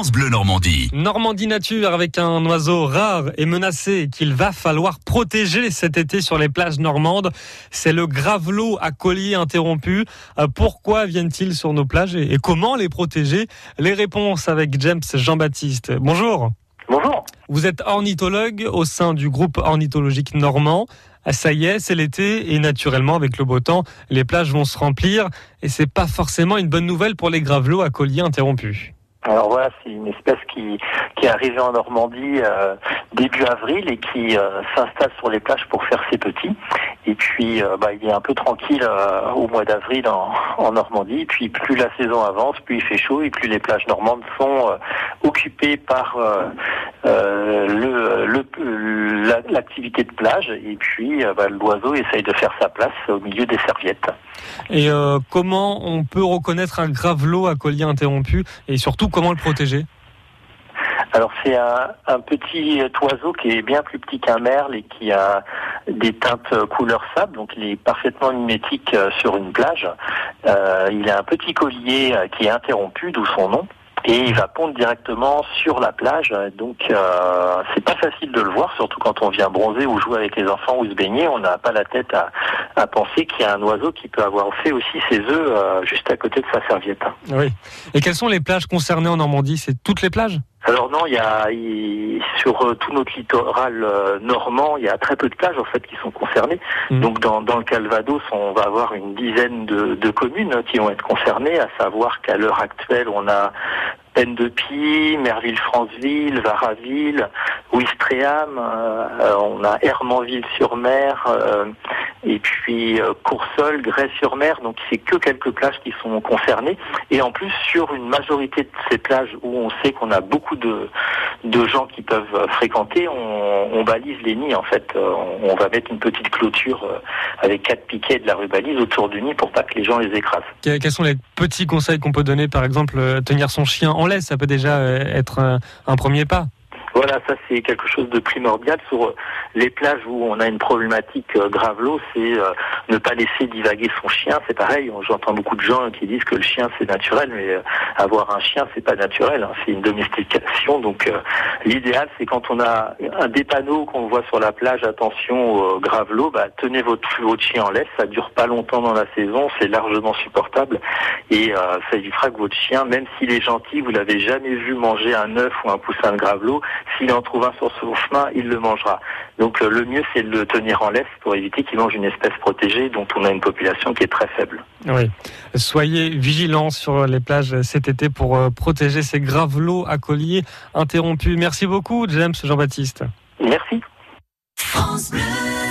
France Bleu Normandie. Normandie Nature avec un oiseau rare et menacé qu'il va falloir protéger cet été sur les plages normandes. C'est le gravelot à collier interrompu. Euh, pourquoi viennent-ils sur nos plages et comment les protéger? Les réponses avec James Jean-Baptiste. Bonjour. Bonjour. Vous êtes ornithologue au sein du groupe ornithologique normand. Ah, ça y est, c'est l'été et naturellement avec le beau temps, les plages vont se remplir et c'est pas forcément une bonne nouvelle pour les gravelots à collier interrompus. Alors voilà, c'est une espèce qui, qui est arrivée en Normandie euh, début avril et qui euh, s'installe sur les plages pour faire ses petits. Et puis euh, bah, il est un peu tranquille au mois d'avril en, en, Normandie. Et puis plus la saison avance, plus il fait chaud et plus les plages normandes sont occupées par le, le, l'activité de plage. Et puis bah, l'oiseau essaye de faire sa place au milieu des serviettes. Et comment on peut reconnaître un gravelot à collier interrompu et surtout comment le protéger? Alors c'est un, petit oiseau qui est bien plus petit qu'un merle et qui a des teintes couleur sable, donc il est parfaitement mimétique euh, sur une plage. Euh, il a un petit collier euh, qui est interrompu, d'où son nom et il va pondre directement sur la plage. Donc euh, c'est pas facile de le voir, surtout quand on vient bronzer ou jouer avec les enfants ou se baigner. On n'a pas la tête à, à penser qu'il y a un oiseau qui peut avoir fait aussi ses œufs euh, juste à côté de sa serviette. Oui. Et quelles sont les plages concernées en Normandie? C'est toutes les plages? Alors non, il y a sur euh, tout notre littoral euh, normand, il y a très peu de plages en fait qui sont concernées. Mmh. Donc dans, dans le Calvados, on va avoir une dizaine de, de communes qui vont être concernées, à savoir qu'à l'heure actuelle, on a Peine de Pie, Merville-Franceville, Varaville, Ouistreham, euh, on a Hermanville-sur-Mer, euh, et puis euh, Coursol, Grès-sur-Mer, donc c'est que quelques plages qui sont concernées. Et en plus, sur une majorité de ces plages où on sait qu'on a beaucoup de, de gens qui peuvent fréquenter, on, on balise les nids en fait. On, va mettre une petite clôture avec quatre piquets de la rue balise autour du nid pour pas que les gens les écrasent. Quels sont les petits conseils qu'on peut donner, par exemple, tenir son chien en laisse, ça peut déjà être un premier pas voilà, ça c'est quelque chose de primordial sur euh, les plages où on a une problématique euh, gravelot, c'est euh, ne pas laisser divaguer son chien. C'est pareil, j'entends beaucoup de gens qui disent que le chien c'est naturel, mais avoir un chien c'est pas naturel, hein, c'est une domestication. Donc l'idéal c'est quand on a un des panneaux qu'on voit sur la plage, attention au gravelot, bah, tenez votre, votre chien en laisse, ça dure pas longtemps dans la saison, c'est largement supportable et ça évitera que votre chien, même s'il est gentil, vous l'avez jamais vu manger un œuf ou un poussin de gravelot, s'il en trouve un sur son chemin, il le mangera. Donc euh, le mieux, c'est de le tenir en laisse pour éviter qu'il mange une espèce protégée dont on a une population qui est très faible. Oui. Soyez vigilants sur les plages cet été pour euh, protéger ces gravelots à collier interrompus. Merci beaucoup, James Jean-Baptiste. Merci.